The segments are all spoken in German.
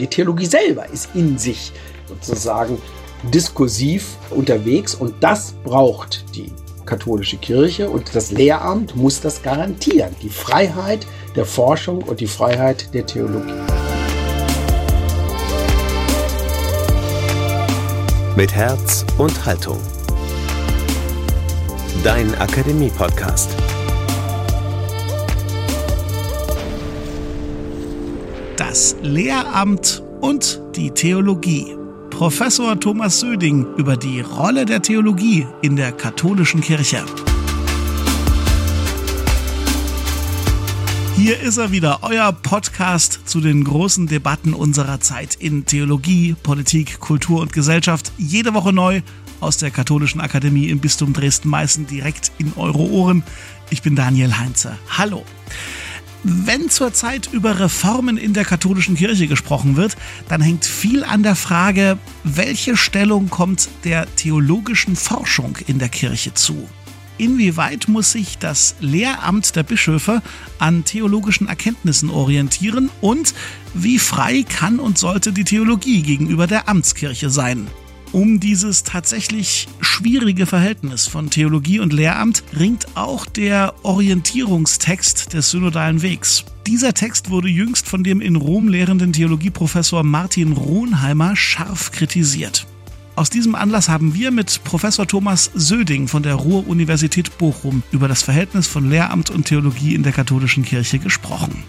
Die Theologie selber ist in sich sozusagen diskursiv unterwegs und das braucht die katholische Kirche und das Lehramt muss das garantieren. Die Freiheit der Forschung und die Freiheit der Theologie. Mit Herz und Haltung. Dein Akademie-Podcast. Das Lehramt und die Theologie. Professor Thomas Söding über die Rolle der Theologie in der katholischen Kirche. Hier ist er wieder, euer Podcast zu den großen Debatten unserer Zeit in Theologie, Politik, Kultur und Gesellschaft. Jede Woche neu aus der Katholischen Akademie im Bistum Dresden-Meißen direkt in eure Ohren. Ich bin Daniel Heinze. Hallo. Wenn zurzeit über Reformen in der katholischen Kirche gesprochen wird, dann hängt viel an der Frage, welche Stellung kommt der theologischen Forschung in der Kirche zu? Inwieweit muss sich das Lehramt der Bischöfe an theologischen Erkenntnissen orientieren und wie frei kann und sollte die Theologie gegenüber der Amtskirche sein? Um dieses tatsächlich schwierige Verhältnis von Theologie und Lehramt ringt auch der Orientierungstext des synodalen Wegs. Dieser Text wurde jüngst von dem in Rom lehrenden Theologieprofessor Martin Rohnheimer scharf kritisiert. Aus diesem Anlass haben wir mit Professor Thomas Söding von der Ruhr-Universität Bochum über das Verhältnis von Lehramt und Theologie in der katholischen Kirche gesprochen.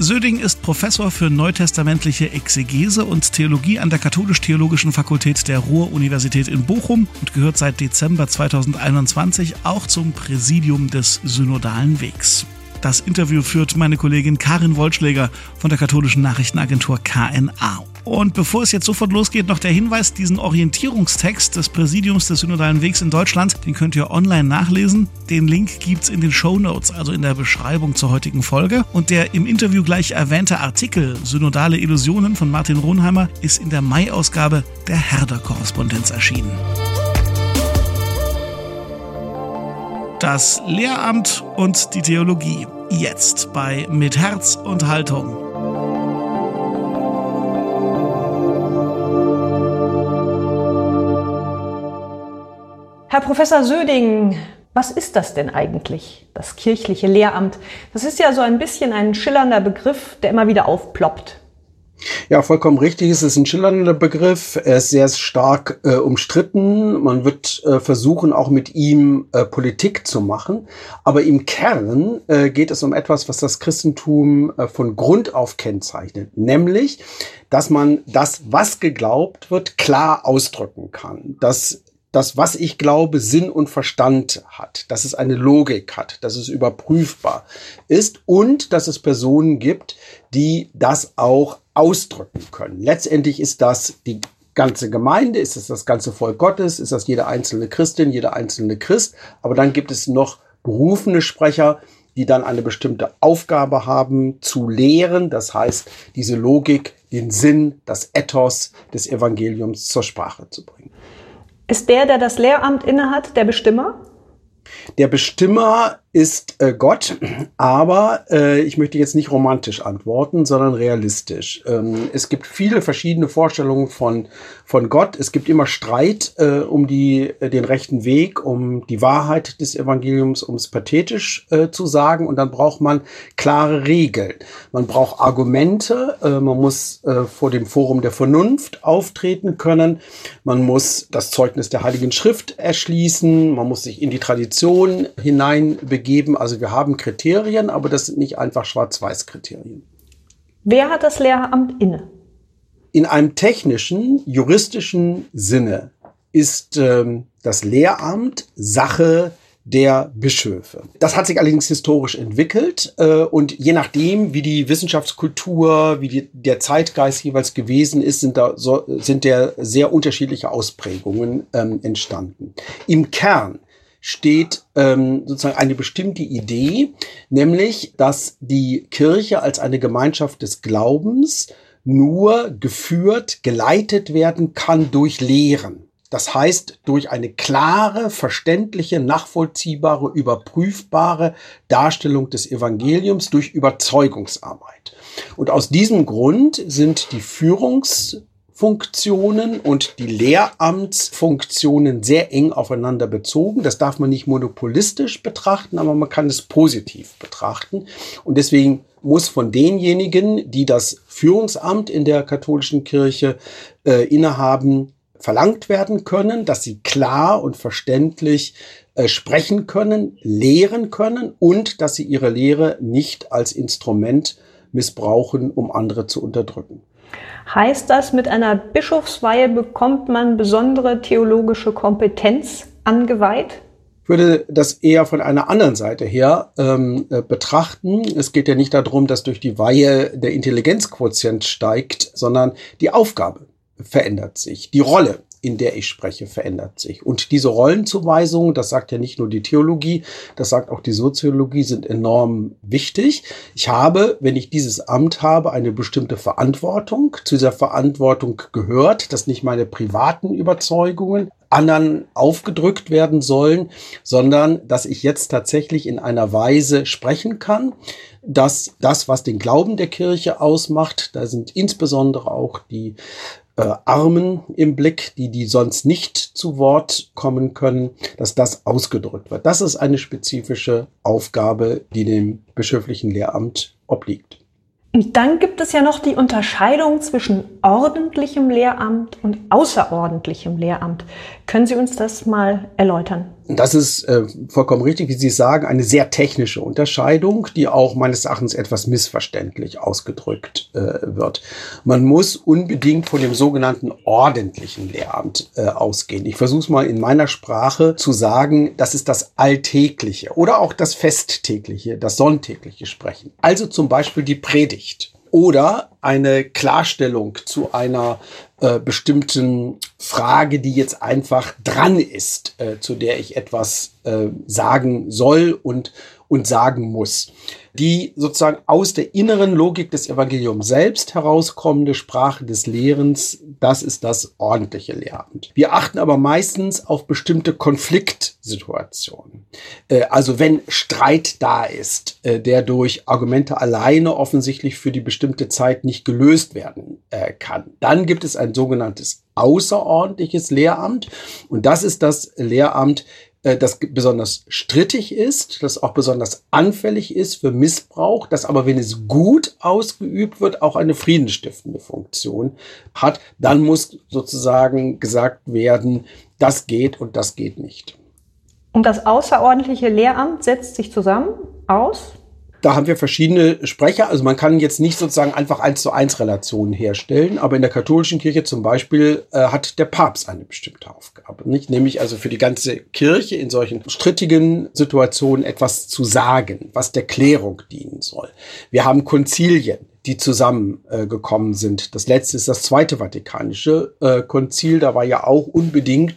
Söding ist Professor für neutestamentliche Exegese und Theologie an der Katholisch-Theologischen Fakultät der Ruhr-Universität in Bochum und gehört seit Dezember 2021 auch zum Präsidium des Synodalen Wegs. Das Interview führt meine Kollegin Karin Wollschläger von der katholischen Nachrichtenagentur KNA. Und bevor es jetzt sofort losgeht, noch der Hinweis, diesen Orientierungstext des Präsidiums des Synodalen Wegs in Deutschland, den könnt ihr online nachlesen. Den Link gibt's in den Show Notes, also in der Beschreibung zur heutigen Folge. Und der im Interview gleich erwähnte Artikel Synodale Illusionen von Martin Ronheimer ist in der Mai-Ausgabe der Herder-Korrespondenz erschienen. Das Lehramt und die Theologie. Jetzt bei Mit Herz und Haltung. Herr Professor Söding, was ist das denn eigentlich, das kirchliche Lehramt? Das ist ja so ein bisschen ein schillernder Begriff, der immer wieder aufploppt. Ja, vollkommen richtig. Es ist ein schillernder Begriff. Er ist sehr stark äh, umstritten. Man wird äh, versuchen, auch mit ihm äh, Politik zu machen. Aber im Kern äh, geht es um etwas, was das Christentum äh, von Grund auf kennzeichnet. Nämlich, dass man das, was geglaubt wird, klar ausdrücken kann. Dass das, was ich glaube, Sinn und Verstand hat, dass es eine Logik hat, dass es überprüfbar ist und dass es Personen gibt, die das auch ausdrücken können. Letztendlich ist das die ganze Gemeinde, ist es das ganze Volk Gottes, ist das jede einzelne Christin, jeder einzelne Christ, aber dann gibt es noch berufene Sprecher, die dann eine bestimmte Aufgabe haben zu lehren, das heißt, diese Logik, den Sinn, das Ethos des Evangeliums zur Sprache zu bringen. Ist der, der das Lehramt innehat, der Bestimmer? Der Bestimmer ist äh, Gott, aber äh, ich möchte jetzt nicht romantisch antworten, sondern realistisch. Ähm, es gibt viele verschiedene Vorstellungen von, von Gott. Es gibt immer Streit äh, um die, äh, den rechten Weg, um die Wahrheit des Evangeliums, um es pathetisch äh, zu sagen. Und dann braucht man klare Regeln. Man braucht Argumente. Äh, man muss vor dem Forum der Vernunft auftreten können. Man muss das Zeugnis der Heiligen Schrift erschließen. Man muss sich in die Tradition hineinbegeben geben. Also wir haben Kriterien, aber das sind nicht einfach Schwarz-Weiß-Kriterien. Wer hat das Lehramt inne? In einem technischen, juristischen Sinne ist ähm, das Lehramt Sache der Bischöfe. Das hat sich allerdings historisch entwickelt äh, und je nachdem, wie die Wissenschaftskultur, wie die, der Zeitgeist jeweils gewesen ist, sind da so, sind der sehr unterschiedliche Ausprägungen ähm, entstanden. Im Kern steht ähm, sozusagen eine bestimmte Idee, nämlich, dass die Kirche als eine Gemeinschaft des Glaubens nur geführt, geleitet werden kann durch Lehren. Das heißt, durch eine klare, verständliche, nachvollziehbare, überprüfbare Darstellung des Evangeliums durch Überzeugungsarbeit. Und aus diesem Grund sind die Führungs Funktionen und die Lehramtsfunktionen sehr eng aufeinander bezogen. Das darf man nicht monopolistisch betrachten, aber man kann es positiv betrachten. Und deswegen muss von denjenigen, die das Führungsamt in der katholischen Kirche äh, innehaben, verlangt werden können, dass sie klar und verständlich äh, sprechen können, lehren können und dass sie ihre Lehre nicht als Instrument missbrauchen, um andere zu unterdrücken. Heißt das, mit einer Bischofsweihe bekommt man besondere theologische Kompetenz angeweiht? Ich würde das eher von einer anderen Seite her ähm, äh, betrachten. Es geht ja nicht darum, dass durch die Weihe der Intelligenzquotient steigt, sondern die Aufgabe verändert sich, die Rolle in der ich spreche, verändert sich. Und diese Rollenzuweisungen, das sagt ja nicht nur die Theologie, das sagt auch die Soziologie, sind enorm wichtig. Ich habe, wenn ich dieses Amt habe, eine bestimmte Verantwortung. Zu dieser Verantwortung gehört, dass nicht meine privaten Überzeugungen anderen aufgedrückt werden sollen, sondern dass ich jetzt tatsächlich in einer Weise sprechen kann, dass das, was den Glauben der Kirche ausmacht, da sind insbesondere auch die äh, Armen im Blick, die, die sonst nicht zu Wort kommen können, dass das ausgedrückt wird. Das ist eine spezifische Aufgabe, die dem bischöflichen Lehramt obliegt. Und dann gibt es ja noch die Unterscheidung zwischen ordentlichem Lehramt und außerordentlichem Lehramt. Können Sie uns das mal erläutern? Das ist äh, vollkommen richtig, wie Sie sagen, eine sehr technische Unterscheidung, die auch meines Erachtens etwas missverständlich ausgedrückt äh, wird. Man muss unbedingt von dem sogenannten ordentlichen Lehramt äh, ausgehen. Ich versuche es mal in meiner Sprache zu sagen, das ist das alltägliche oder auch das festtägliche, das sonntägliche Sprechen. Also zum Beispiel die Predigt oder eine Klarstellung zu einer äh, bestimmten Frage, die jetzt einfach dran ist, äh, zu der ich etwas äh, sagen soll und, und sagen muss die sozusagen aus der inneren Logik des Evangeliums selbst herauskommende Sprache des Lehrens, das ist das ordentliche Lehramt. Wir achten aber meistens auf bestimmte Konfliktsituationen. Äh, also wenn Streit da ist, äh, der durch Argumente alleine offensichtlich für die bestimmte Zeit nicht gelöst werden äh, kann, dann gibt es ein sogenanntes außerordentliches Lehramt. Und das ist das Lehramt, das besonders strittig ist, das auch besonders anfällig ist für Missbrauch, das aber, wenn es gut ausgeübt wird, auch eine friedensstiftende Funktion hat, dann muss sozusagen gesagt werden, das geht und das geht nicht. Und das außerordentliche Lehramt setzt sich zusammen aus da haben wir verschiedene Sprecher. Also man kann jetzt nicht sozusagen einfach eins zu eins Relationen herstellen, aber in der katholischen Kirche zum Beispiel äh, hat der Papst eine bestimmte Aufgabe, nicht? Nämlich also für die ganze Kirche in solchen strittigen Situationen etwas zu sagen, was der Klärung dienen soll. Wir haben Konzilien die zusammengekommen äh, sind. Das letzte ist das Zweite Vatikanische äh, Konzil. Da war ja auch unbedingt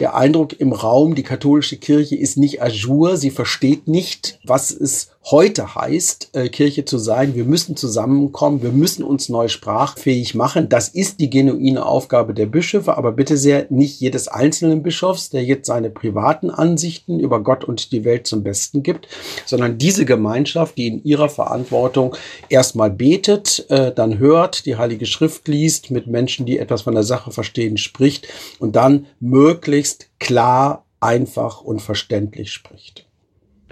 der Eindruck im Raum, die katholische Kirche ist nicht ajour, sie versteht nicht, was es heute heißt, äh, Kirche zu sein. Wir müssen zusammenkommen, wir müssen uns neu sprachfähig machen. Das ist die genuine Aufgabe der Bischöfe, aber bitte sehr nicht jedes einzelnen Bischofs, der jetzt seine privaten Ansichten über Gott und die Welt zum Besten gibt, sondern diese Gemeinschaft, die in ihrer Verantwortung erstmal betet, äh, dann hört, die Heilige Schrift liest, mit Menschen, die etwas von der Sache verstehen, spricht und dann möglichst klar, einfach und verständlich spricht.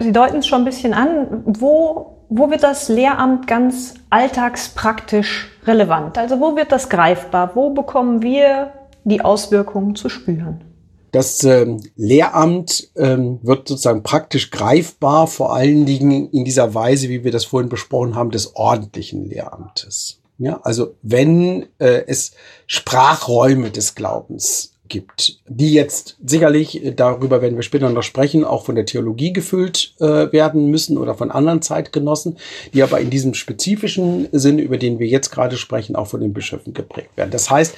Sie deuten es schon ein bisschen an. Wo, wo wird das Lehramt ganz alltagspraktisch relevant? Also wo wird das greifbar? Wo bekommen wir die Auswirkungen zu spüren? Das ähm, Lehramt ähm, wird sozusagen praktisch greifbar, vor allen Dingen in dieser Weise, wie wir das vorhin besprochen haben, des ordentlichen Lehramtes. Ja, also wenn äh, es Sprachräume des Glaubens gibt, die jetzt sicherlich, äh, darüber werden wir später noch sprechen, auch von der Theologie gefüllt äh, werden müssen oder von anderen Zeitgenossen, die aber in diesem spezifischen Sinne, über den wir jetzt gerade sprechen, auch von den Bischöfen geprägt werden. Das heißt,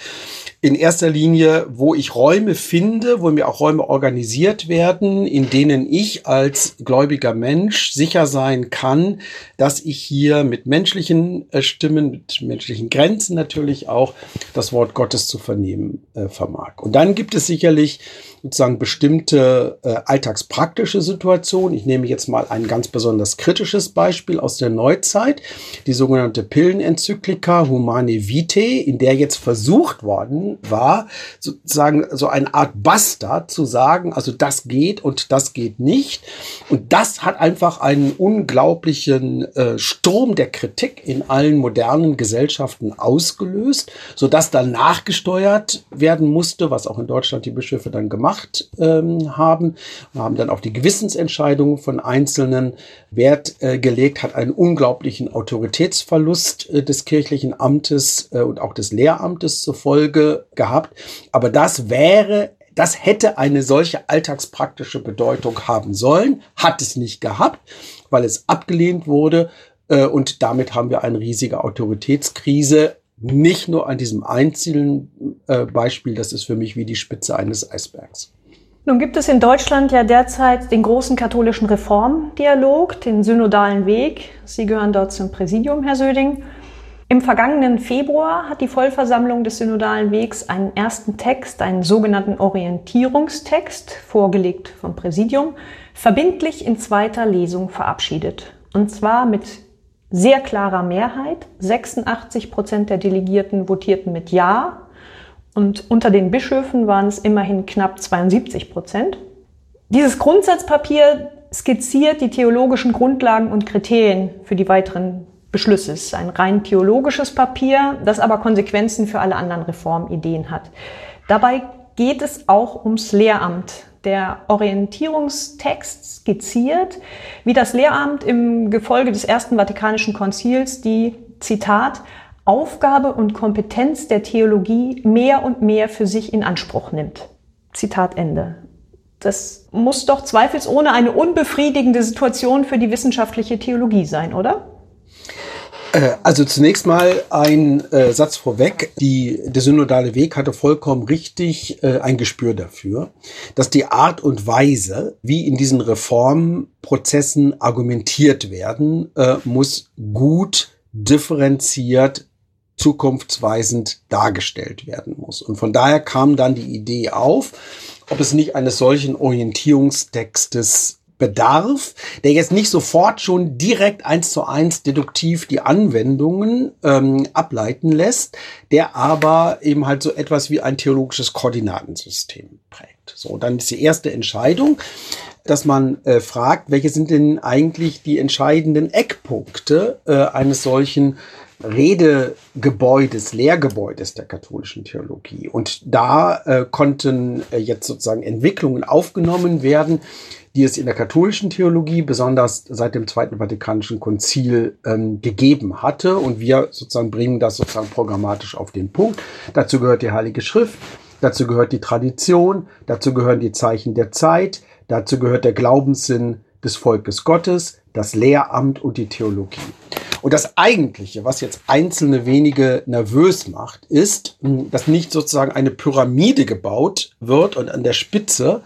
in erster Linie, wo ich Räume finde, wo mir auch Räume organisiert werden, in denen ich als gläubiger Mensch sicher sein kann, dass ich hier mit menschlichen äh, Stimmen, mit menschlichen Grenzen natürlich auch das Wort Gottes zu vernehmen äh, vermag. Und da dann gibt es sicherlich sozusagen bestimmte äh, alltagspraktische Situationen. Ich nehme jetzt mal ein ganz besonders kritisches Beispiel aus der Neuzeit, die sogenannte Pillenenzyklika Humane Vitae, in der jetzt versucht worden war, sozusagen so eine Art Bastard zu sagen, also das geht und das geht nicht. Und das hat einfach einen unglaublichen äh, Sturm der Kritik in allen modernen Gesellschaften ausgelöst, sodass dann nachgesteuert werden musste, was auch in Deutschland die Bischöfe dann gemacht gemacht ähm, haben. Wir haben dann auf die Gewissensentscheidungen von Einzelnen Wert äh, gelegt, hat einen unglaublichen Autoritätsverlust äh, des kirchlichen Amtes äh, und auch des Lehramtes zur Folge gehabt. Aber das wäre das hätte eine solche alltagspraktische Bedeutung haben sollen, hat es nicht gehabt, weil es abgelehnt wurde. Äh, und damit haben wir eine riesige Autoritätskrise nicht nur an diesem einzelnen äh, Beispiel, das ist für mich wie die Spitze eines Eisbergs. Nun gibt es in Deutschland ja derzeit den großen katholischen Reformdialog, den synodalen Weg. Sie gehören dort zum Präsidium, Herr Söding. Im vergangenen Februar hat die Vollversammlung des synodalen Wegs einen ersten Text, einen sogenannten Orientierungstext, vorgelegt vom Präsidium, verbindlich in zweiter Lesung verabschiedet. Und zwar mit sehr klarer Mehrheit. 86 Prozent der Delegierten votierten mit Ja und unter den Bischöfen waren es immerhin knapp 72 Prozent. Dieses Grundsatzpapier skizziert die theologischen Grundlagen und Kriterien für die weiteren Beschlüsse. Es ist ein rein theologisches Papier, das aber Konsequenzen für alle anderen Reformideen hat. Dabei geht es auch ums Lehramt der Orientierungstext skizziert, wie das Lehramt im Gefolge des Ersten Vatikanischen Konzils die, Zitat, Aufgabe und Kompetenz der Theologie mehr und mehr für sich in Anspruch nimmt. Zitat Ende. Das muss doch zweifelsohne eine unbefriedigende Situation für die wissenschaftliche Theologie sein, oder? Äh, also zunächst mal ein äh, Satz vorweg. Die, der synodale Weg hatte vollkommen richtig äh, ein Gespür dafür, dass die Art und Weise, wie in diesen Reformprozessen argumentiert werden, äh, muss gut differenziert zukunftsweisend dargestellt werden muss. Und von daher kam dann die Idee auf, ob es nicht eines solchen Orientierungstextes bedarf, der jetzt nicht sofort schon direkt eins zu eins deduktiv die Anwendungen ähm, ableiten lässt, der aber eben halt so etwas wie ein theologisches Koordinatensystem prägt. So, dann ist die erste Entscheidung, dass man äh, fragt, welche sind denn eigentlich die entscheidenden Eckpunkte äh, eines solchen Redegebäudes, Lehrgebäudes der katholischen Theologie. Und da äh, konnten äh, jetzt sozusagen Entwicklungen aufgenommen werden, die es in der katholischen Theologie besonders seit dem Zweiten Vatikanischen Konzil ähm, gegeben hatte. Und wir sozusagen bringen das sozusagen programmatisch auf den Punkt. Dazu gehört die Heilige Schrift, dazu gehört die Tradition, dazu gehören die Zeichen der Zeit, dazu gehört der Glaubenssinn des Volkes Gottes, das Lehramt und die Theologie. Und das Eigentliche, was jetzt einzelne wenige nervös macht, ist, hm, dass nicht sozusagen eine Pyramide gebaut wird und an der Spitze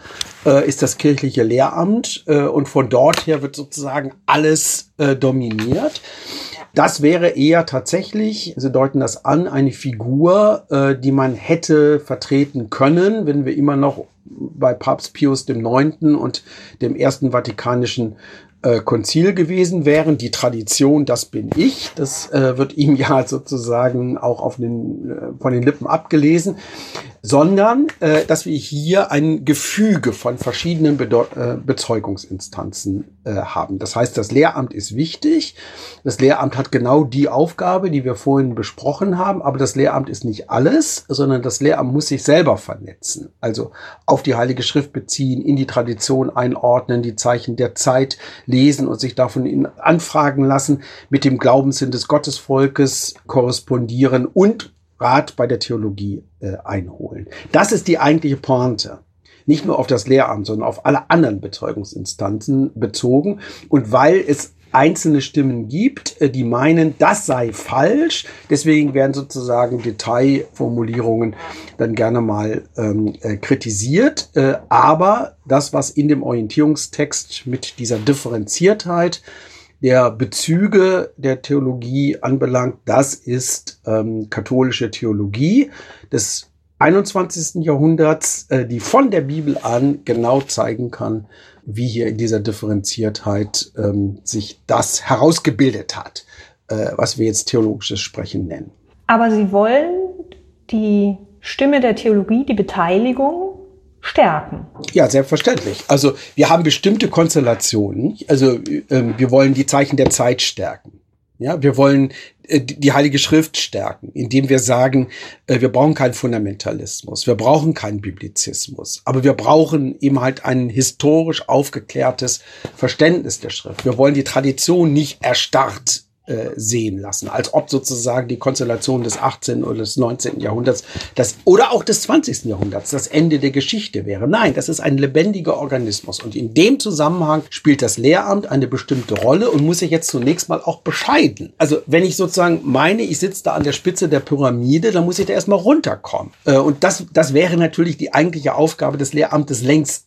äh, ist das kirchliche Lehramt äh, und von dort her wird sozusagen alles äh, dominiert. Das wäre eher tatsächlich, Sie deuten das an, eine Figur, äh, die man hätte vertreten können, wenn wir immer noch bei Papst Pius IX. und dem Ersten Vatikanischen äh, Konzil gewesen wären. Die Tradition, das bin ich, das äh, wird ihm ja sozusagen auch auf den, äh, von den Lippen abgelesen sondern äh, dass wir hier ein Gefüge von verschiedenen Bedeu äh, Bezeugungsinstanzen äh, haben. Das heißt, das Lehramt ist wichtig. Das Lehramt hat genau die Aufgabe, die wir vorhin besprochen haben, aber das Lehramt ist nicht alles, sondern das Lehramt muss sich selber vernetzen. Also auf die Heilige Schrift beziehen, in die Tradition einordnen, die Zeichen der Zeit lesen und sich davon anfragen lassen, mit dem Glaubenssinn des Gottesvolkes korrespondieren und Rat bei der Theologie äh, einholen. Das ist die eigentliche Pointe. Nicht nur auf das Lehramt, sondern auf alle anderen Bezeugungsinstanzen bezogen. Und weil es einzelne Stimmen gibt, äh, die meinen, das sei falsch. Deswegen werden sozusagen Detailformulierungen dann gerne mal ähm, äh, kritisiert. Äh, aber das, was in dem Orientierungstext mit dieser Differenziertheit der Bezüge der Theologie anbelangt, das ist ähm, katholische Theologie. Das 21. Jahrhunderts, äh, die von der Bibel an genau zeigen kann, wie hier in dieser Differenziertheit ähm, sich das herausgebildet hat, äh, was wir jetzt theologisches Sprechen nennen. Aber Sie wollen die Stimme der Theologie, die Beteiligung stärken. Ja, selbstverständlich. Also wir haben bestimmte Konstellationen. Also äh, wir wollen die Zeichen der Zeit stärken. Ja, wir wollen äh, die Heilige Schrift stärken, indem wir sagen, äh, wir brauchen keinen Fundamentalismus, wir brauchen keinen Biblizismus, aber wir brauchen eben halt ein historisch aufgeklärtes Verständnis der Schrift. Wir wollen die Tradition nicht erstarrt äh, sehen lassen, als ob sozusagen die Konstellation des 18. oder des 19. Jahrhunderts das, oder auch des 20. Jahrhunderts das Ende der Geschichte wäre. Nein, das ist ein lebendiger Organismus und in dem Zusammenhang spielt das Lehramt eine bestimmte Rolle und muss sich jetzt zunächst mal auch bescheiden. Also wenn ich sozusagen meine, ich sitze da an der Spitze der Pyramide, dann muss ich da erstmal runterkommen. Äh, und das, das wäre natürlich die eigentliche Aufgabe des Lehramtes längst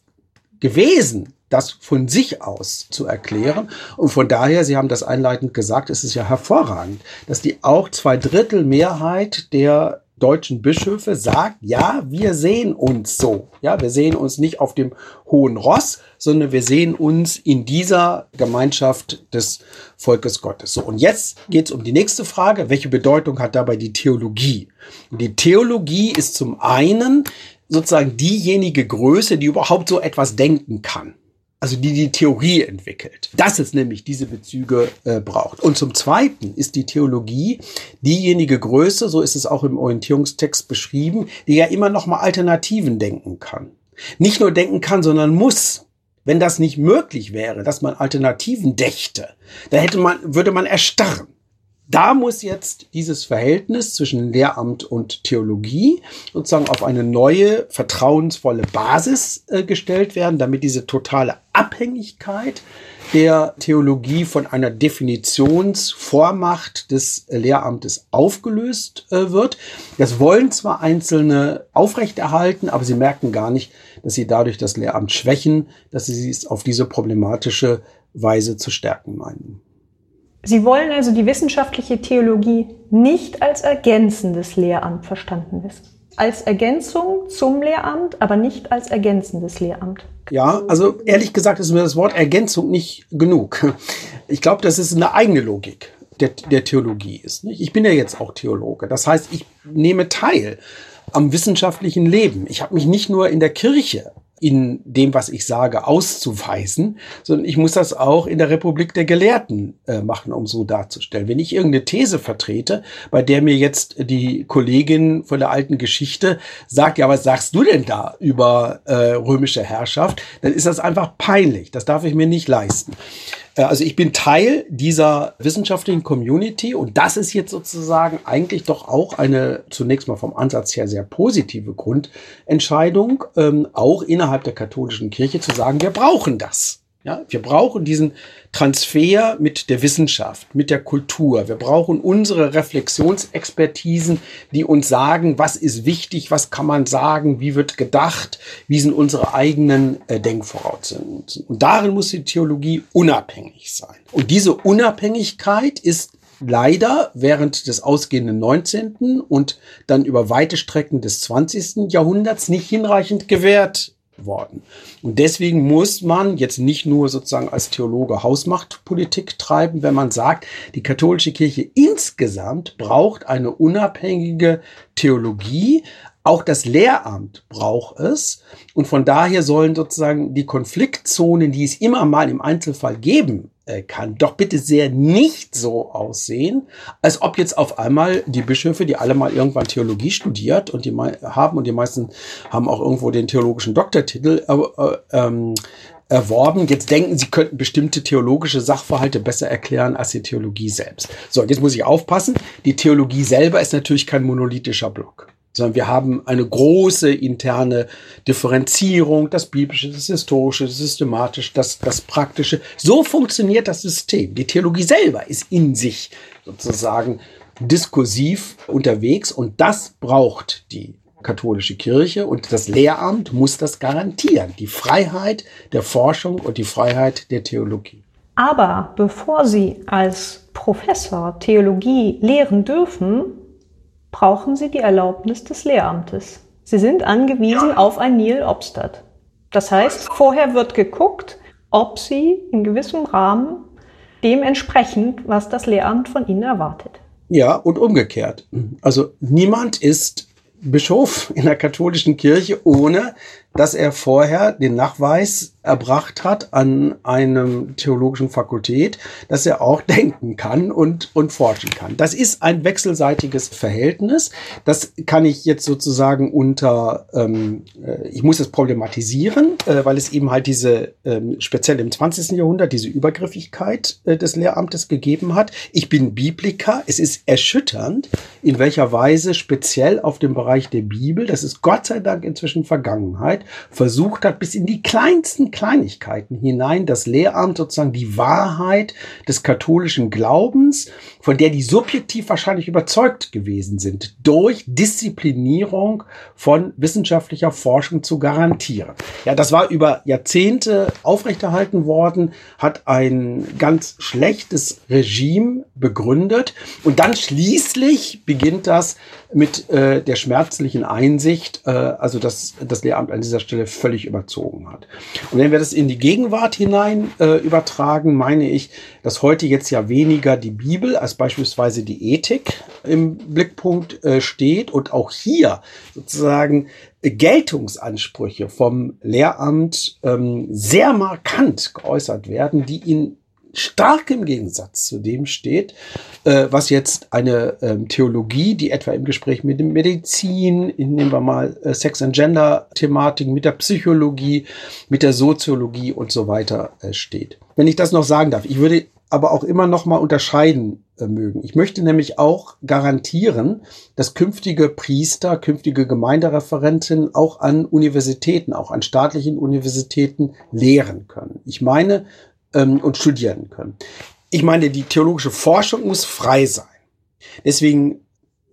gewesen das von sich aus zu erklären. Und von daher, Sie haben das einleitend gesagt, ist es ja hervorragend, dass die auch zwei Drittel Mehrheit der deutschen Bischöfe sagt, ja, wir sehen uns so. Ja, wir sehen uns nicht auf dem hohen Ross, sondern wir sehen uns in dieser Gemeinschaft des Volkes Gottes. So, und jetzt geht es um die nächste Frage. Welche Bedeutung hat dabei die Theologie? Die Theologie ist zum einen sozusagen diejenige Größe, die überhaupt so etwas denken kann also die die Theorie entwickelt, dass es nämlich diese Bezüge äh, braucht. Und zum Zweiten ist die Theologie diejenige Größe, so ist es auch im Orientierungstext beschrieben, die ja immer noch mal Alternativen denken kann. Nicht nur denken kann, sondern muss. Wenn das nicht möglich wäre, dass man Alternativen dächte, dann hätte man, würde man erstarren. Da muss jetzt dieses Verhältnis zwischen Lehramt und Theologie sozusagen auf eine neue, vertrauensvolle Basis äh, gestellt werden, damit diese totale Abhängigkeit der Theologie von einer Definitionsvormacht des Lehramtes aufgelöst äh, wird. Das wollen zwar Einzelne aufrechterhalten, aber sie merken gar nicht, dass sie dadurch das Lehramt schwächen, dass sie es auf diese problematische Weise zu stärken meinen. Sie wollen also die wissenschaftliche Theologie nicht als ergänzendes Lehramt verstanden wissen. Als Ergänzung zum Lehramt, aber nicht als ergänzendes Lehramt. Ja, also ehrlich gesagt ist mir das Wort Ergänzung nicht genug. Ich glaube, das ist eine eigene Logik der, der Theologie ist. Nicht? Ich bin ja jetzt auch Theologe. Das heißt, ich nehme teil am wissenschaftlichen Leben. Ich habe mich nicht nur in der Kirche in dem, was ich sage, auszuweisen, sondern ich muss das auch in der Republik der Gelehrten äh, machen, um so darzustellen. Wenn ich irgendeine These vertrete, bei der mir jetzt die Kollegin von der alten Geschichte sagt, ja, was sagst du denn da über äh, römische Herrschaft, dann ist das einfach peinlich. Das darf ich mir nicht leisten. Äh, also ich bin Teil dieser wissenschaftlichen Community und das ist jetzt sozusagen eigentlich doch auch eine zunächst mal vom Ansatz her sehr positive Grundentscheidung, ähm, auch innerhalb der katholischen Kirche zu sagen, wir brauchen das. Ja, wir brauchen diesen Transfer mit der Wissenschaft, mit der Kultur. Wir brauchen unsere Reflexionsexpertisen, die uns sagen, was ist wichtig, was kann man sagen, wie wird gedacht, wie sind unsere eigenen äh, Denkvoraussetzungen. Und darin muss die Theologie unabhängig sein. Und diese Unabhängigkeit ist leider während des ausgehenden 19. und dann über weite Strecken des 20. Jahrhunderts nicht hinreichend gewährt worden. Und deswegen muss man jetzt nicht nur sozusagen als Theologe Hausmachtpolitik treiben, wenn man sagt, die katholische Kirche insgesamt braucht eine unabhängige Theologie, auch das Lehramt braucht es. Und von daher sollen sozusagen die Konfliktzonen, die es immer mal im Einzelfall geben kann, doch bitte sehr nicht so aussehen, als ob jetzt auf einmal die Bischöfe, die alle mal irgendwann Theologie studiert und die haben und die meisten haben auch irgendwo den theologischen Doktortitel äh, äh, ähm, erworben. Jetzt denken, sie könnten bestimmte theologische Sachverhalte besser erklären als die Theologie selbst. So, jetzt muss ich aufpassen. Die Theologie selber ist natürlich kein monolithischer Block sondern wir haben eine große interne Differenzierung, das Biblische, das Historische, das Systematische, das, das Praktische. So funktioniert das System. Die Theologie selber ist in sich sozusagen diskursiv unterwegs und das braucht die katholische Kirche und das Lehramt muss das garantieren. Die Freiheit der Forschung und die Freiheit der Theologie. Aber bevor Sie als Professor Theologie lehren dürfen, brauchen Sie die Erlaubnis des Lehramtes. Sie sind angewiesen auf ein Neil Obstadt. Das heißt, vorher wird geguckt, ob sie in gewissem Rahmen dementsprechend, was das Lehramt von ihnen erwartet. Ja, und umgekehrt. Also niemand ist Bischof in der katholischen Kirche, ohne dass er vorher den Nachweis erbracht hat an einem theologischen Fakultät, dass er auch denken kann und, und forschen kann. Das ist ein wechselseitiges Verhältnis. Das kann ich jetzt sozusagen unter, ähm, äh, ich muss es problematisieren, äh, weil es eben halt diese, ähm, speziell im 20. Jahrhundert, diese Übergriffigkeit äh, des Lehramtes gegeben hat. Ich bin Bibliker. Es ist erschütternd, in welcher Weise speziell auf dem Bereich der Bibel, das ist Gott sei Dank inzwischen Vergangenheit, Zeit versucht hat, bis in die kleinsten Kleinigkeiten hinein das Lehramt sozusagen die Wahrheit des katholischen Glaubens, von der die subjektiv wahrscheinlich überzeugt gewesen sind, durch Disziplinierung von wissenschaftlicher Forschung zu garantieren. Ja, das war über Jahrzehnte aufrechterhalten worden, hat ein ganz schlechtes Regime begründet und dann schließlich beginnt das mit äh, der schmerzlichen Einsicht, äh, also dass das Lehramt an dieser Stelle völlig überzogen hat. Und wenn wir das in die Gegenwart hinein äh, übertragen, meine ich, dass heute jetzt ja weniger die Bibel als beispielsweise die Ethik im Blickpunkt äh, steht und auch hier sozusagen Geltungsansprüche vom Lehramt ähm, sehr markant geäußert werden, die ihn stark im Gegensatz zu dem steht, äh, was jetzt eine ähm, Theologie, die etwa im Gespräch mit dem Medizin, nehmen wir mal äh, Sex and Gender Thematiken, mit der Psychologie, mit der Soziologie und so weiter äh, steht. Wenn ich das noch sagen darf, ich würde aber auch immer noch mal unterscheiden äh, mögen. Ich möchte nämlich auch garantieren, dass künftige Priester, künftige Gemeindereferenten auch an Universitäten, auch an staatlichen Universitäten lehren können. Ich meine, ähm, und studieren können. Ich meine, die theologische Forschung muss frei sein. Deswegen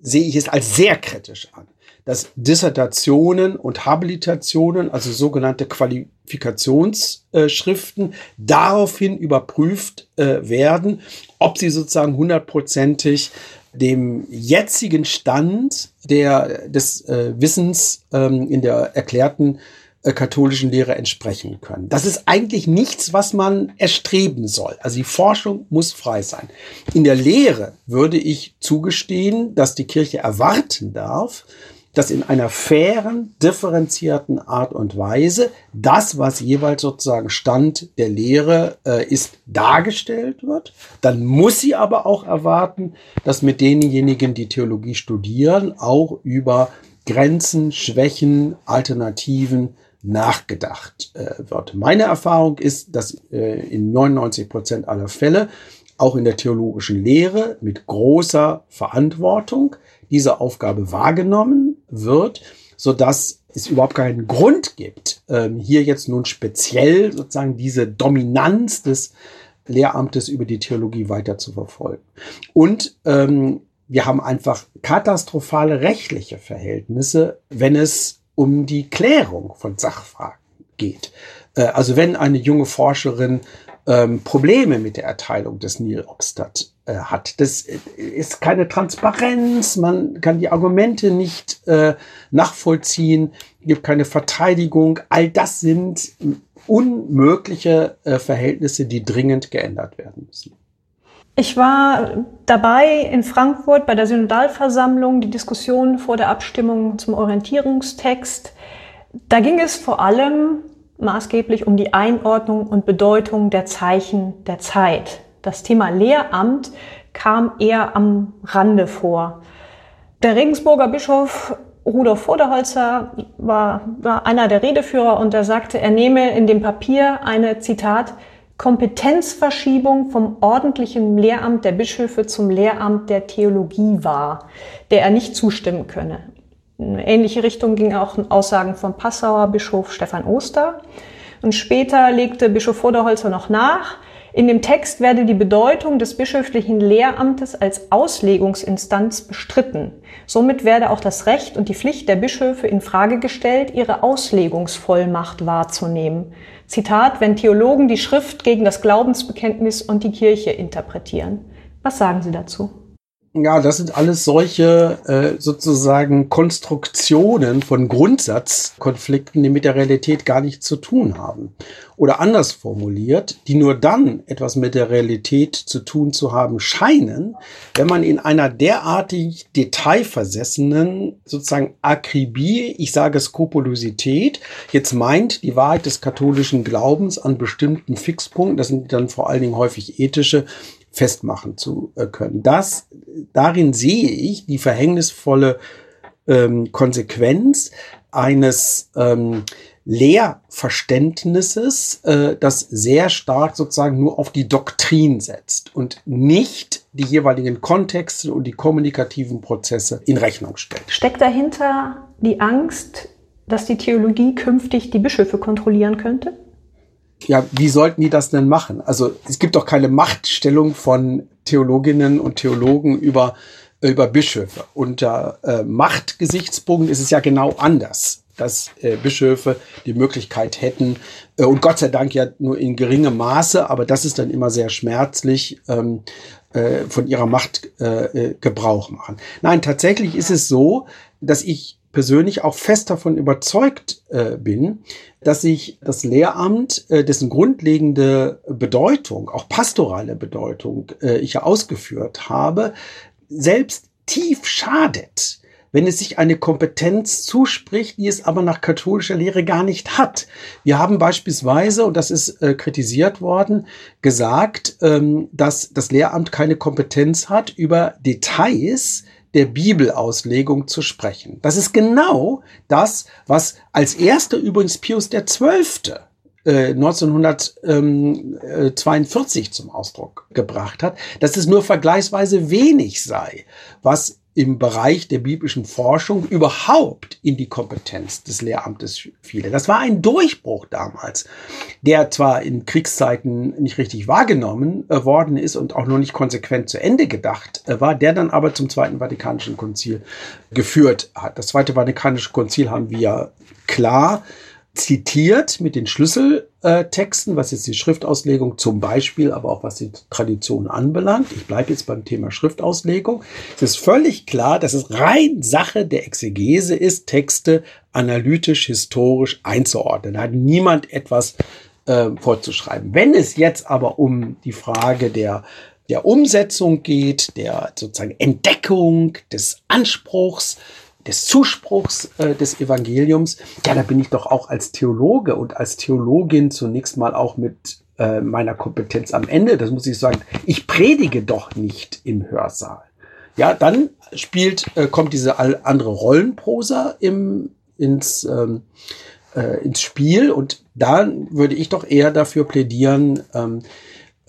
sehe ich es als sehr kritisch an, dass Dissertationen und Habilitationen, also sogenannte Qualifikationsschriften, daraufhin überprüft äh, werden, ob sie sozusagen hundertprozentig dem jetzigen Stand der, des äh, Wissens ähm, in der erklärten katholischen Lehre entsprechen können. Das ist eigentlich nichts, was man erstreben soll. Also die Forschung muss frei sein. In der Lehre würde ich zugestehen, dass die Kirche erwarten darf, dass in einer fairen, differenzierten Art und Weise das, was jeweils sozusagen Stand der Lehre äh, ist, dargestellt wird. Dann muss sie aber auch erwarten, dass mit denjenigen, die Theologie studieren, auch über Grenzen, Schwächen, Alternativen nachgedacht äh, wird. Meine Erfahrung ist, dass äh, in 99 Prozent aller Fälle auch in der theologischen Lehre mit großer Verantwortung diese Aufgabe wahrgenommen wird, so dass es überhaupt keinen Grund gibt, ähm, hier jetzt nun speziell sozusagen diese Dominanz des Lehramtes über die Theologie weiter zu verfolgen. Und ähm, wir haben einfach katastrophale rechtliche Verhältnisse, wenn es um die Klärung von Sachfragen geht. Äh, also wenn eine junge Forscherin ähm, Probleme mit der Erteilung des Nil Obstadt äh, hat. Das äh, ist keine Transparenz, man kann die Argumente nicht äh, nachvollziehen, gibt keine Verteidigung. All das sind unmögliche äh, Verhältnisse, die dringend geändert werden müssen. Ich war dabei in Frankfurt bei der Synodalversammlung, die Diskussion vor der Abstimmung zum Orientierungstext. Da ging es vor allem maßgeblich um die Einordnung und Bedeutung der Zeichen der Zeit. Das Thema Lehramt kam eher am Rande vor. Der Regensburger Bischof Rudolf Voderholzer war, war einer der Redeführer und er sagte, er nehme in dem Papier eine, Zitat, Kompetenzverschiebung vom ordentlichen Lehramt der Bischöfe zum Lehramt der Theologie war, der er nicht zustimmen könne. In ähnliche Richtung ging auch Aussagen vom Passauer Bischof Stefan Oster. Und später legte Bischof Vorderholzer noch nach, in dem Text werde die Bedeutung des bischöflichen Lehramtes als Auslegungsinstanz bestritten. Somit werde auch das Recht und die Pflicht der Bischöfe in Frage gestellt, ihre Auslegungsvollmacht wahrzunehmen. Zitat, wenn Theologen die Schrift gegen das Glaubensbekenntnis und die Kirche interpretieren. Was sagen Sie dazu? Ja, das sind alles solche äh, sozusagen Konstruktionen von Grundsatzkonflikten, die mit der Realität gar nichts zu tun haben. Oder anders formuliert, die nur dann etwas mit der Realität zu tun zu haben scheinen, wenn man in einer derartig detailversessenen sozusagen Akribie, ich sage Skrupulosität, jetzt meint, die Wahrheit des katholischen Glaubens an bestimmten Fixpunkten, das sind dann vor allen Dingen häufig ethische, festmachen zu äh, können. Das, darin sehe ich die verhängnisvolle ähm, Konsequenz eines ähm, Lehrverständnisses, äh, das sehr stark sozusagen nur auf die Doktrin setzt und nicht die jeweiligen Kontexte und die kommunikativen Prozesse in Rechnung stellt. Steckt dahinter die Angst, dass die Theologie künftig die Bischöfe kontrollieren könnte? Ja, wie sollten die das denn machen? Also es gibt doch keine Machtstellung von Theologinnen und Theologen über, über Bischöfe. Unter äh, Machtgesichtspunkten ist es ja genau anders, dass äh, Bischöfe die Möglichkeit hätten, äh, und Gott sei Dank ja nur in geringem Maße, aber das ist dann immer sehr schmerzlich, ähm, äh, von ihrer Macht äh, äh Gebrauch machen. Nein, tatsächlich ist es so, dass ich persönlich auch fest davon überzeugt äh, bin, dass sich das Lehramt, äh, dessen grundlegende Bedeutung, auch pastorale Bedeutung, äh, ich ja ausgeführt habe, selbst tief schadet, wenn es sich eine Kompetenz zuspricht, die es aber nach katholischer Lehre gar nicht hat. Wir haben beispielsweise, und das ist äh, kritisiert worden, gesagt, ähm, dass das Lehramt keine Kompetenz hat über Details der Bibelauslegung zu sprechen. Das ist genau das, was als erster übrigens Pius XII. 1942 zum Ausdruck gebracht hat, dass es nur vergleichsweise wenig sei, was im Bereich der biblischen Forschung überhaupt in die Kompetenz des Lehramtes fiele. Das war ein Durchbruch damals, der zwar in Kriegszeiten nicht richtig wahrgenommen äh, worden ist und auch noch nicht konsequent zu Ende gedacht äh, war, der dann aber zum Zweiten Vatikanischen Konzil geführt hat. Das Zweite Vatikanische Konzil haben wir klar zitiert mit den Schlüsseltexten, was jetzt die Schriftauslegung zum Beispiel, aber auch was die Tradition anbelangt. Ich bleibe jetzt beim Thema Schriftauslegung. Es ist völlig klar, dass es rein Sache der Exegese ist, Texte analytisch, historisch einzuordnen. Da hat niemand etwas äh, vorzuschreiben. Wenn es jetzt aber um die Frage der der Umsetzung geht, der sozusagen Entdeckung des Anspruchs, des Zuspruchs äh, des Evangeliums, ja, da bin ich doch auch als Theologe und als Theologin zunächst mal auch mit äh, meiner Kompetenz am Ende. Das muss ich sagen. Ich predige doch nicht im Hörsaal. Ja, dann spielt, äh, kommt diese andere Rollenprosa im, ins, ähm, äh, ins Spiel und da würde ich doch eher dafür plädieren, ähm,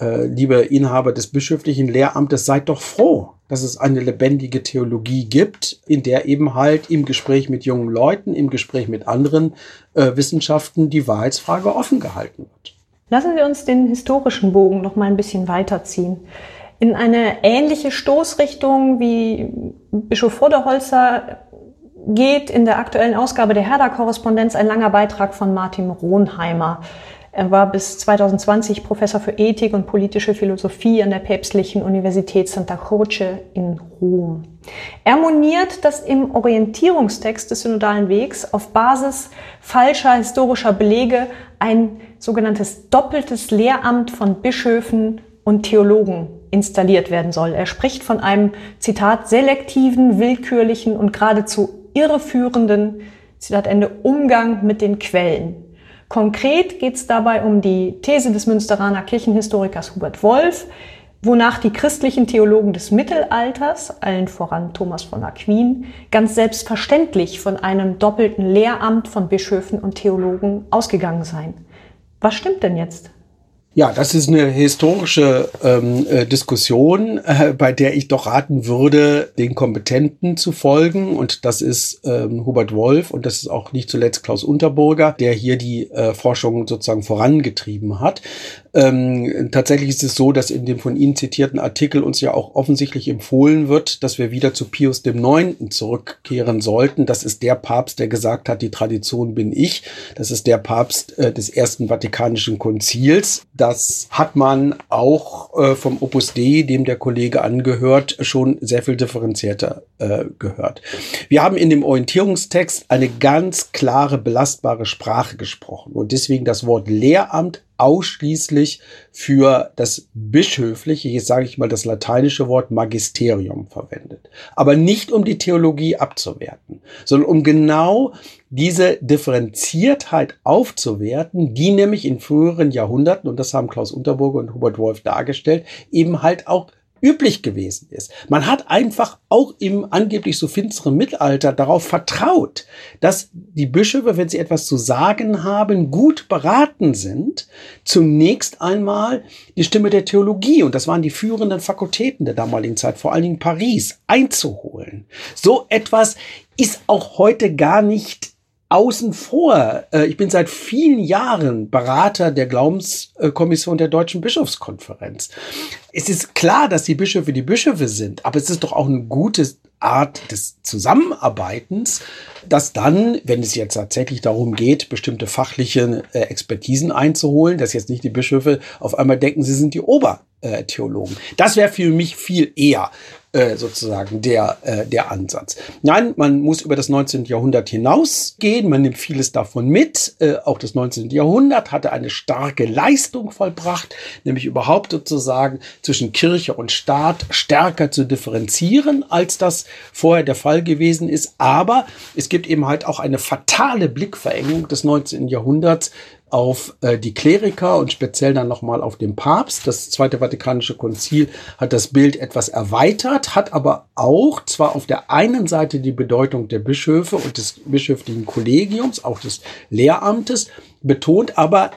äh, liebe Inhaber des bischöflichen Lehramtes, seid doch froh, dass es eine lebendige Theologie gibt, in der eben halt im Gespräch mit jungen Leuten, im Gespräch mit anderen äh, Wissenschaften die Wahrheitsfrage offen gehalten wird. Lassen Sie uns den historischen Bogen noch mal ein bisschen weiterziehen. In eine ähnliche Stoßrichtung wie Bischof Vorderholzer geht in der aktuellen Ausgabe der Herder-Korrespondenz ein langer Beitrag von Martin Ronheimer. Er war bis 2020 Professor für Ethik und politische Philosophie an der Päpstlichen Universität Santa Croce in Rom. Er moniert, dass im Orientierungstext des synodalen Wegs auf Basis falscher historischer Belege ein sogenanntes doppeltes Lehramt von Bischöfen und Theologen installiert werden soll. Er spricht von einem, Zitat, selektiven, willkürlichen und geradezu irreführenden, Zitat Ende, Umgang mit den Quellen. Konkret geht es dabei um die These des Münsteraner Kirchenhistorikers Hubert Wolf, wonach die christlichen Theologen des Mittelalters, allen voran Thomas von Aquin, ganz selbstverständlich von einem doppelten Lehramt von Bischöfen und Theologen ausgegangen seien. Was stimmt denn jetzt? Ja, das ist eine historische ähm, äh, Diskussion, äh, bei der ich doch raten würde, den Kompetenten zu folgen. Und das ist ähm, Hubert Wolf und das ist auch nicht zuletzt Klaus Unterburger, der hier die äh, Forschung sozusagen vorangetrieben hat. Ähm, tatsächlich ist es so, dass in dem von Ihnen zitierten Artikel uns ja auch offensichtlich empfohlen wird, dass wir wieder zu Pius IX. zurückkehren sollten. Das ist der Papst, der gesagt hat, die Tradition bin ich. Das ist der Papst äh, des Ersten Vatikanischen Konzils. Das hat man auch äh, vom Opus Dei, dem der Kollege angehört, schon sehr viel differenzierter äh, gehört. Wir haben in dem Orientierungstext eine ganz klare, belastbare Sprache gesprochen und deswegen das Wort Lehramt ausschließlich für das bischöfliche, jetzt sage ich mal das lateinische Wort Magisterium verwendet. Aber nicht um die Theologie abzuwerten, sondern um genau diese Differenziertheit aufzuwerten, die nämlich in früheren Jahrhunderten, und das haben Klaus Unterburger und Hubert Wolf dargestellt, eben halt auch üblich gewesen ist. Man hat einfach auch im angeblich so finsteren Mittelalter darauf vertraut, dass die Bischöfe, wenn sie etwas zu sagen haben, gut beraten sind, zunächst einmal die Stimme der Theologie, und das waren die führenden Fakultäten der damaligen Zeit, vor allen Dingen Paris, einzuholen. So etwas ist auch heute gar nicht außen vor. Äh, ich bin seit vielen Jahren Berater der Glaubenskommission der Deutschen Bischofskonferenz. Es ist klar, dass die Bischöfe die Bischöfe sind, aber es ist doch auch eine gute Art des Zusammenarbeitens, dass dann, wenn es jetzt tatsächlich darum geht, bestimmte fachliche äh, Expertisen einzuholen, dass jetzt nicht die Bischöfe auf einmal denken, sie sind die Obertheologen. Das wäre für mich viel eher äh, sozusagen der, äh, der Ansatz. Nein, man muss über das 19. Jahrhundert hinausgehen, man nimmt vieles davon mit. Äh, auch das 19. Jahrhundert hatte eine starke Leistung vollbracht, nämlich überhaupt sozusagen zwischen Kirche und Staat stärker zu differenzieren, als das vorher der Fall gewesen ist. Aber es gibt eben halt auch eine fatale Blickverengung des 19. Jahrhunderts auf äh, die Kleriker und speziell dann nochmal auf den Papst. Das Zweite Vatikanische Konzil hat das Bild etwas erweitert, hat aber auch zwar auf der einen Seite die Bedeutung der Bischöfe und des bischöflichen Kollegiums, auch des Lehramtes, betont, aber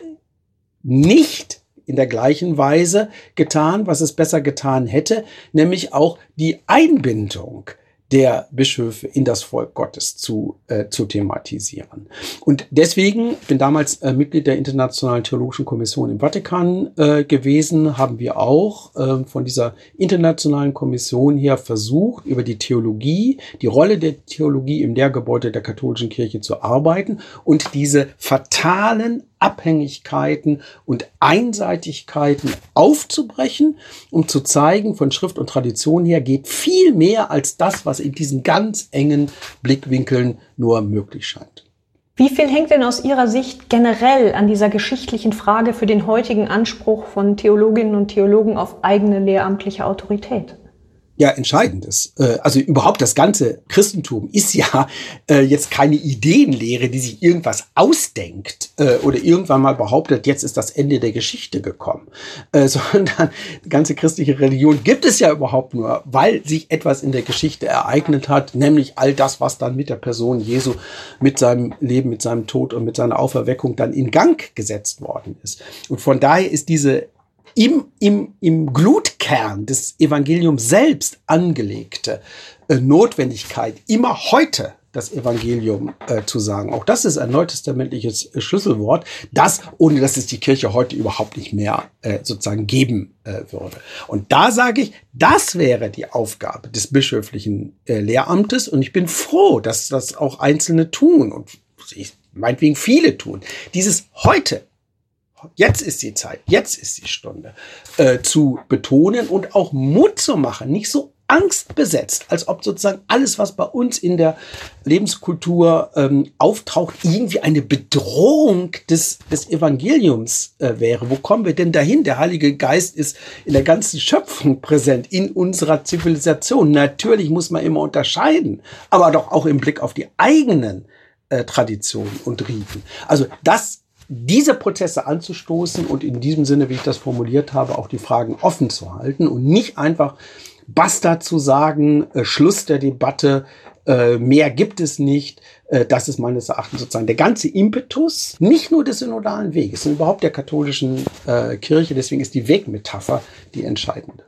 nicht in der gleichen Weise getan, was es besser getan hätte, nämlich auch die Einbindung der Bischöfe in das Volk Gottes zu, äh, zu thematisieren. Und deswegen, bin damals äh, Mitglied der Internationalen Theologischen Kommission im Vatikan äh, gewesen, haben wir auch äh, von dieser internationalen Kommission her versucht, über die Theologie, die Rolle der Theologie im Lehrgebäude der katholischen Kirche zu arbeiten und diese fatalen Abhängigkeiten und Einseitigkeiten aufzubrechen, um zu zeigen, von Schrift und Tradition her geht viel mehr als das, was in diesen ganz engen Blickwinkeln nur möglich scheint. Wie viel hängt denn aus Ihrer Sicht generell an dieser geschichtlichen Frage für den heutigen Anspruch von Theologinnen und Theologen auf eigene lehramtliche Autorität? Ja entscheidendes. Äh, also überhaupt das ganze Christentum ist ja äh, jetzt keine Ideenlehre, die sich irgendwas ausdenkt äh, oder irgendwann mal behauptet, jetzt ist das Ende der Geschichte gekommen, sondern die ganze christliche Religion gibt es ja überhaupt nur, weil sich etwas in der Geschichte ereignet hat, nämlich all das, was dann mit der Person Jesu, mit seinem Leben, mit seinem Tod und mit seiner Auferweckung dann in Gang gesetzt worden ist. Und von daher ist diese im, im, im Glutkern des Evangeliums selbst angelegte äh, Notwendigkeit, immer heute das Evangelium äh, zu sagen. Auch das ist ein neutestamentliches äh, Schlüsselwort, das, ohne dass es die Kirche heute überhaupt nicht mehr äh, sozusagen geben äh, würde. Und da sage ich, das wäre die Aufgabe des bischöflichen äh, Lehramtes und ich bin froh, dass das auch Einzelne tun und ich, meinetwegen viele tun. Dieses heute jetzt ist die Zeit, jetzt ist die Stunde, äh, zu betonen und auch Mut zu machen, nicht so angstbesetzt, als ob sozusagen alles, was bei uns in der Lebenskultur ähm, auftaucht, irgendwie eine Bedrohung des, des Evangeliums äh, wäre. Wo kommen wir denn dahin? Der Heilige Geist ist in der ganzen Schöpfung präsent, in unserer Zivilisation. Natürlich muss man immer unterscheiden, aber doch auch im Blick auf die eigenen äh, Traditionen und Riten. Also das diese Prozesse anzustoßen und in diesem Sinne, wie ich das formuliert habe, auch die Fragen offen zu halten und nicht einfach basta zu sagen, äh, Schluss der Debatte, äh, mehr gibt es nicht. Äh, das ist meines Erachtens sozusagen der ganze Impetus, nicht nur des synodalen Weges, sondern überhaupt der katholischen äh, Kirche. Deswegen ist die Wegmetapher die entscheidende.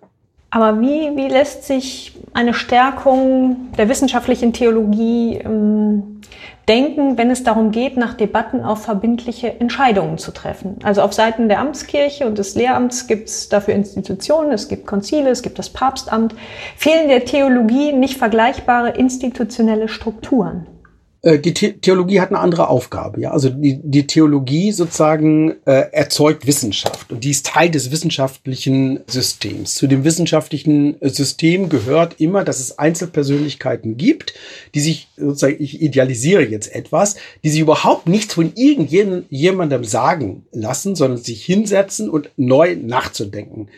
Aber wie, wie lässt sich eine Stärkung der wissenschaftlichen Theologie ähm, denken, wenn es darum geht, nach Debatten auf verbindliche Entscheidungen zu treffen? Also auf Seiten der Amtskirche und des Lehramts gibt es dafür Institutionen, es gibt Konzile, es gibt das Papstamt. Fehlen der Theologie nicht vergleichbare institutionelle Strukturen? Äh, die Theologie hat eine andere Aufgabe. Ja? Also die, die Theologie sozusagen äh, erzeugt Wissenschaft und die ist Teil des wissenschaftlichen Systems. Zu dem wissenschaftlichen System gehört immer, dass es Einzelpersönlichkeiten gibt, die sich sozusagen, ich idealisiere jetzt etwas, die sich überhaupt nichts von irgendjemandem sagen lassen, sondern sich hinsetzen und neu nachzudenken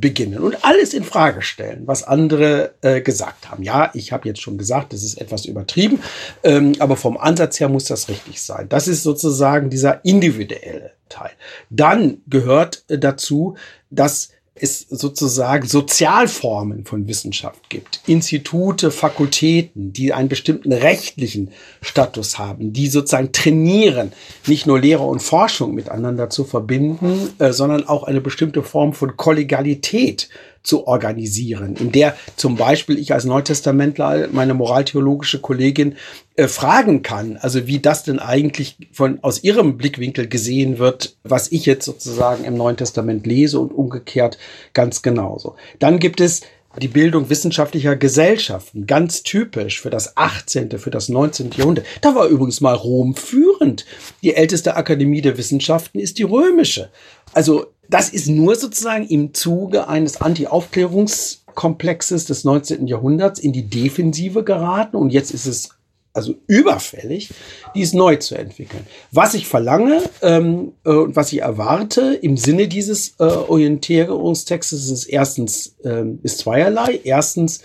beginnen und alles in Frage stellen, was andere äh, gesagt haben. Ja, ich habe jetzt schon gesagt, das ist etwas übertrieben, ähm, aber vom Ansatz her muss das richtig sein. Das ist sozusagen dieser individuelle Teil. Dann gehört äh, dazu, dass es sozusagen Sozialformen von Wissenschaft gibt, Institute, Fakultäten, die einen bestimmten rechtlichen Status haben, die sozusagen trainieren, nicht nur Lehre und Forschung miteinander zu verbinden, äh, sondern auch eine bestimmte Form von Kollegialität zu organisieren, in der zum Beispiel ich als Neutestamentler meine moraltheologische Kollegin äh, fragen kann, also wie das denn eigentlich von aus ihrem Blickwinkel gesehen wird, was ich jetzt sozusagen im Neuen Testament lese und umgekehrt ganz genauso. Dann gibt es die Bildung wissenschaftlicher Gesellschaften, ganz typisch für das 18., für das 19. Jahrhundert. Da war übrigens mal Rom führend. Die älteste Akademie der Wissenschaften ist die römische. Also das ist nur sozusagen im Zuge eines Anti-Aufklärungskomplexes des 19. Jahrhunderts in die Defensive geraten und jetzt ist es also überfällig, dies neu zu entwickeln. Was ich verlange ähm, äh, und was ich erwarte im Sinne dieses äh, Orientierungstextes ist erstens ähm, ist zweierlei. Erstens,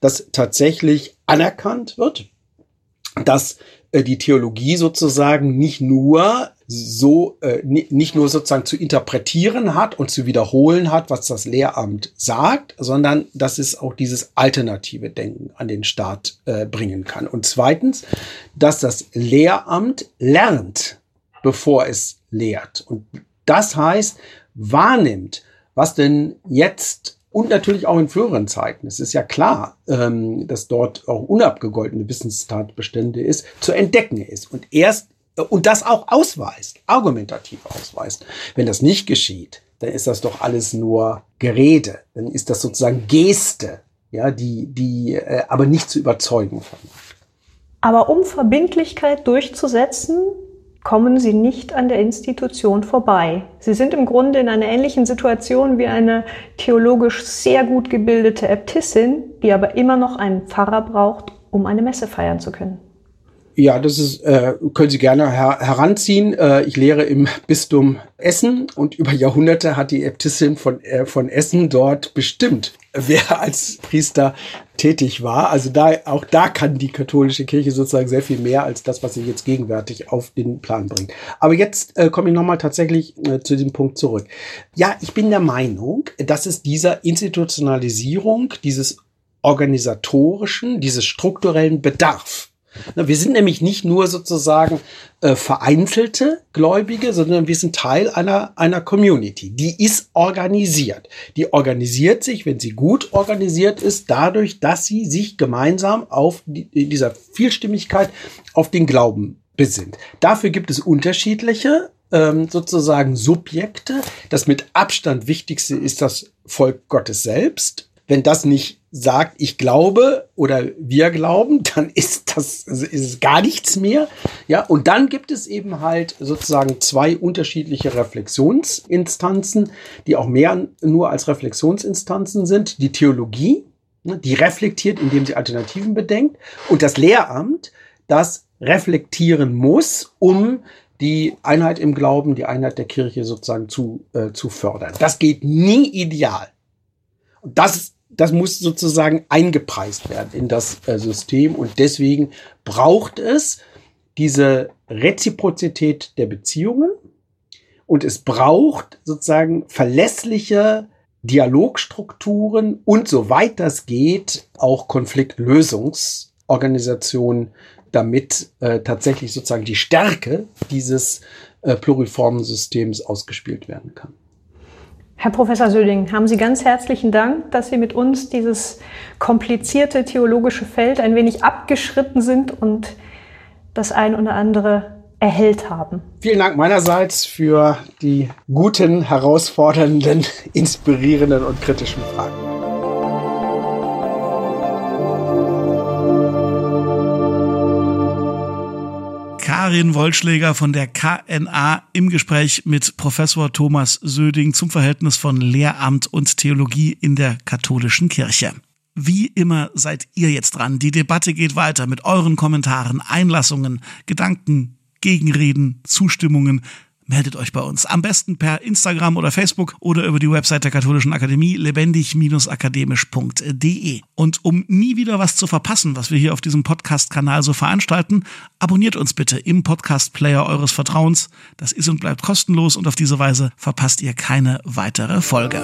dass tatsächlich anerkannt wird, dass äh, die Theologie sozusagen nicht nur so äh, nicht nur sozusagen zu interpretieren hat und zu wiederholen hat, was das Lehramt sagt, sondern dass es auch dieses alternative Denken an den Staat äh, bringen kann. Und zweitens, dass das Lehramt lernt, bevor es lehrt. Und das heißt, wahrnimmt, was denn jetzt und natürlich auch in früheren Zeiten. Es ist ja klar, ähm, dass dort auch unabgegoltene Wissenstatbestände ist, zu entdecken ist. Und erst und das auch ausweist, argumentativ ausweist. Wenn das nicht geschieht, dann ist das doch alles nur Gerede. Dann ist das sozusagen Geste, ja, die, die äh, aber nicht zu überzeugen vermag. Aber um Verbindlichkeit durchzusetzen, kommen Sie nicht an der Institution vorbei. Sie sind im Grunde in einer ähnlichen Situation wie eine theologisch sehr gut gebildete Äbtissin, die aber immer noch einen Pfarrer braucht, um eine Messe feiern zu können. Ja, das ist, äh, können Sie gerne her heranziehen. Äh, ich lehre im Bistum Essen und über Jahrhunderte hat die Äbtissin von, äh, von Essen dort bestimmt, wer als Priester tätig war. Also da, auch da kann die katholische Kirche sozusagen sehr viel mehr als das, was sie jetzt gegenwärtig auf den Plan bringt. Aber jetzt äh, komme ich nochmal tatsächlich äh, zu dem Punkt zurück. Ja, ich bin der Meinung, dass es dieser Institutionalisierung, dieses organisatorischen, dieses strukturellen Bedarf wir sind nämlich nicht nur sozusagen äh, vereinzelte Gläubige, sondern wir sind Teil einer, einer Community. Die ist organisiert. Die organisiert sich, wenn sie gut organisiert ist, dadurch, dass sie sich gemeinsam auf die, dieser Vielstimmigkeit auf den Glauben besinnt. Dafür gibt es unterschiedliche ähm, sozusagen Subjekte. Das mit Abstand wichtigste ist das Volk Gottes selbst. Wenn das nicht sagt, ich glaube oder wir glauben, dann ist das also ist gar nichts mehr. Ja, und dann gibt es eben halt sozusagen zwei unterschiedliche Reflexionsinstanzen, die auch mehr nur als Reflexionsinstanzen sind. Die Theologie, ne, die reflektiert, indem sie Alternativen bedenkt, und das Lehramt, das reflektieren muss, um die Einheit im Glauben, die Einheit der Kirche sozusagen zu, äh, zu fördern. Das geht nie ideal. Das das muss sozusagen eingepreist werden in das äh, System und deswegen braucht es diese Reziprozität der Beziehungen und es braucht sozusagen verlässliche Dialogstrukturen und soweit das geht auch Konfliktlösungsorganisationen, damit äh, tatsächlich sozusagen die Stärke dieses äh, pluriformen Systems ausgespielt werden kann. Herr Professor Söding, haben Sie ganz herzlichen Dank, dass Sie mit uns dieses komplizierte theologische Feld ein wenig abgeschritten sind und das ein oder andere erhellt haben. Vielen Dank meinerseits für die guten, herausfordernden, inspirierenden und kritischen Fragen. Karin Wollschläger von der KNA im Gespräch mit Professor Thomas Söding zum Verhältnis von Lehramt und Theologie in der katholischen Kirche. Wie immer seid ihr jetzt dran. Die Debatte geht weiter mit euren Kommentaren, Einlassungen, Gedanken, Gegenreden, Zustimmungen meldet euch bei uns. Am besten per Instagram oder Facebook oder über die Website der Katholischen Akademie lebendig-akademisch.de. Und um nie wieder was zu verpassen, was wir hier auf diesem Podcast-Kanal so veranstalten, abonniert uns bitte im Podcast-Player eures Vertrauens. Das ist und bleibt kostenlos und auf diese Weise verpasst ihr keine weitere Folge.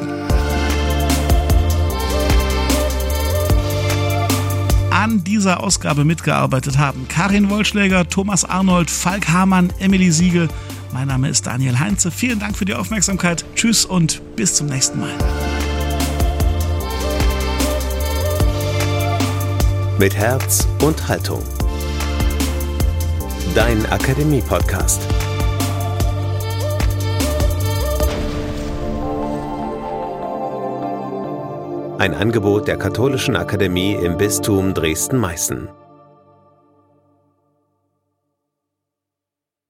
an dieser Ausgabe mitgearbeitet haben. Karin Wollschläger, Thomas Arnold, Falk Hamann, Emily Siegel. Mein Name ist Daniel Heinze. Vielen Dank für die Aufmerksamkeit. Tschüss und bis zum nächsten Mal. Mit Herz und Haltung. Dein Akademie-Podcast. Ein Angebot der Katholischen Akademie im Bistum Dresden-Meißen.